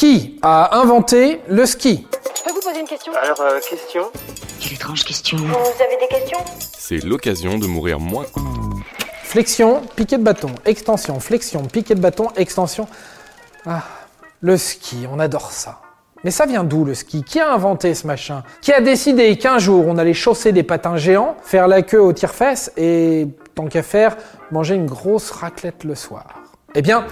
Qui a inventé le ski Je peux vous poser une question Alors, euh, question Quelle étrange question. Vous avez des questions C'est l'occasion de mourir moins. Flexion, piqué de bâton, extension, flexion, piqué de bâton, extension. Ah, le ski, on adore ça. Mais ça vient d'où le ski? Qui a inventé ce machin? Qui a décidé qu'un jour on allait chausser des patins géants, faire la queue au tire-fesses et, tant qu'à faire, manger une grosse raclette le soir? Eh bien,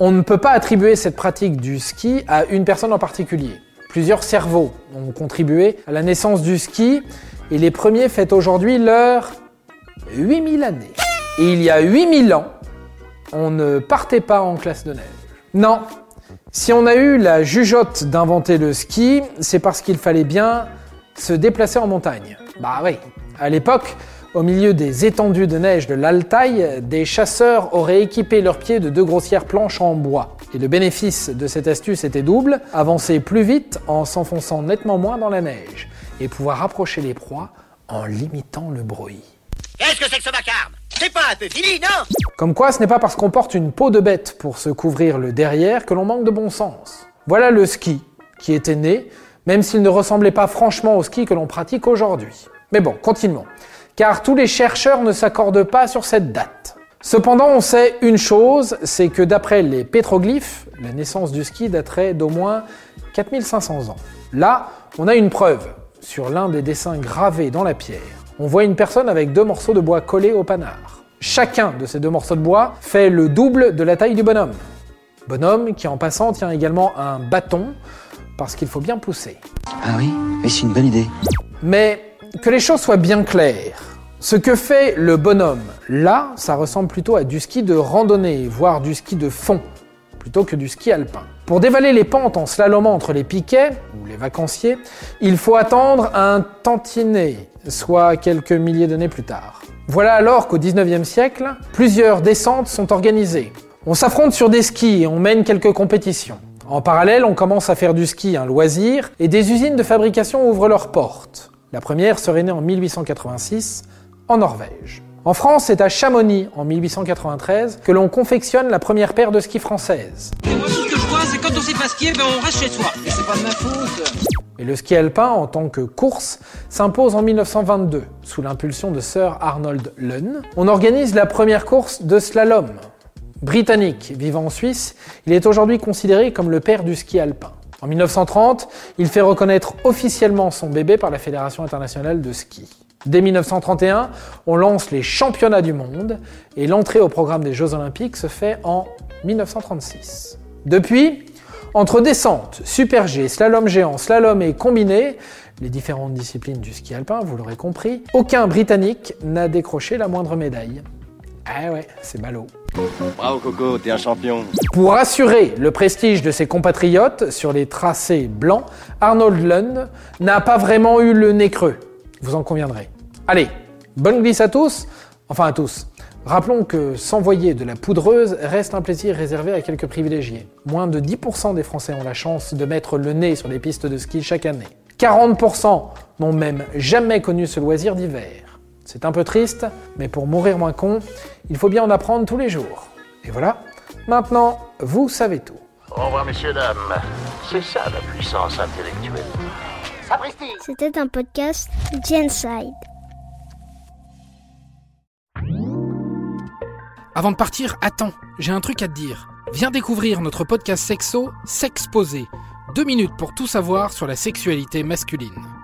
on ne peut pas attribuer cette pratique du ski à une personne en particulier. Plusieurs cerveaux ont contribué à la naissance du ski et les premiers fêtent aujourd'hui leur 8000 années. Et il y a 8000 ans, on ne partait pas en classe de neige. Non, si on a eu la jugeote d'inventer le ski, c'est parce qu'il fallait bien se déplacer en montagne. Bah oui, à l'époque, au milieu des étendues de neige de l'Altaï, des chasseurs auraient équipé leurs pieds de deux grossières planches en bois. Et le bénéfice de cette astuce était double, avancer plus vite en s'enfonçant nettement moins dans la neige, et pouvoir approcher les proies en limitant le bruit. Qu'est-ce que c'est que ce vacarme? C'est pas un peu fini, non? Comme quoi, ce n'est pas parce qu'on porte une peau de bête pour se couvrir le derrière que l'on manque de bon sens. Voilà le ski qui était né, même s'il ne ressemblait pas franchement au ski que l'on pratique aujourd'hui. Mais bon, continuons. Car tous les chercheurs ne s'accordent pas sur cette date. Cependant, on sait une chose, c'est que d'après les pétroglyphes, la naissance du ski daterait d'au moins 4500 ans. Là, on a une preuve sur l'un des dessins gravés dans la pierre. On voit une personne avec deux morceaux de bois collés au panard. Chacun de ces deux morceaux de bois fait le double de la taille du bonhomme. Bonhomme qui en passant tient également un bâton parce qu'il faut bien pousser. Ah oui Oui, c'est une bonne idée. Mais que les choses soient bien claires. Ce que fait le bonhomme là, ça ressemble plutôt à du ski de randonnée, voire du ski de fond, plutôt que du ski alpin. Pour dévaler les pentes en slalomant entre les piquets, ou les vacanciers, il faut attendre un tantinet, soit quelques milliers d'années plus tard. Voilà alors qu'au 19e siècle, plusieurs descentes sont organisées. On s'affronte sur des skis et on mène quelques compétitions. En parallèle, on commence à faire du ski un loisir et des usines de fabrication ouvrent leurs portes. La première serait née en 1886 en Norvège. En France, c'est à Chamonix, en 1893, que l'on confectionne la première paire de skis françaises. Et moi, tout ce que je vois, c'est quand on sait pas skier, ben on reste chez soi. Et c'est pas de ma faute. Et le ski alpin, en tant que course, s'impose en 1922, sous l'impulsion de Sir Arnold Lunn. On organise la première course de slalom. Britannique, vivant en Suisse, il est aujourd'hui considéré comme le père du ski alpin. En 1930, il fait reconnaître officiellement son bébé par la Fédération internationale de ski. Dès 1931, on lance les championnats du monde et l'entrée au programme des Jeux olympiques se fait en 1936. Depuis, entre descente, super G, slalom géant, slalom et combiné, les différentes disciplines du ski alpin, vous l'aurez compris, aucun Britannique n'a décroché la moindre médaille. Ah ouais, c'est ballot. Bravo Coco, t'es un champion. Pour assurer le prestige de ses compatriotes sur les tracés blancs, Arnold Lund n'a pas vraiment eu le nez creux. Vous en conviendrez. Allez, bonne glisse à tous, enfin à tous. Rappelons que s'envoyer de la poudreuse reste un plaisir réservé à quelques privilégiés. Moins de 10% des Français ont la chance de mettre le nez sur les pistes de ski chaque année. 40% n'ont même jamais connu ce loisir d'hiver. C'est un peu triste, mais pour mourir moins con, il faut bien en apprendre tous les jours. Et voilà, maintenant, vous savez tout. Au revoir, messieurs, dames. C'est ça la puissance intellectuelle. Sapristi C'était un podcast Genside. Avant de partir, attends, j'ai un truc à te dire. Viens découvrir notre podcast sexo, S'exposer. Deux minutes pour tout savoir sur la sexualité masculine.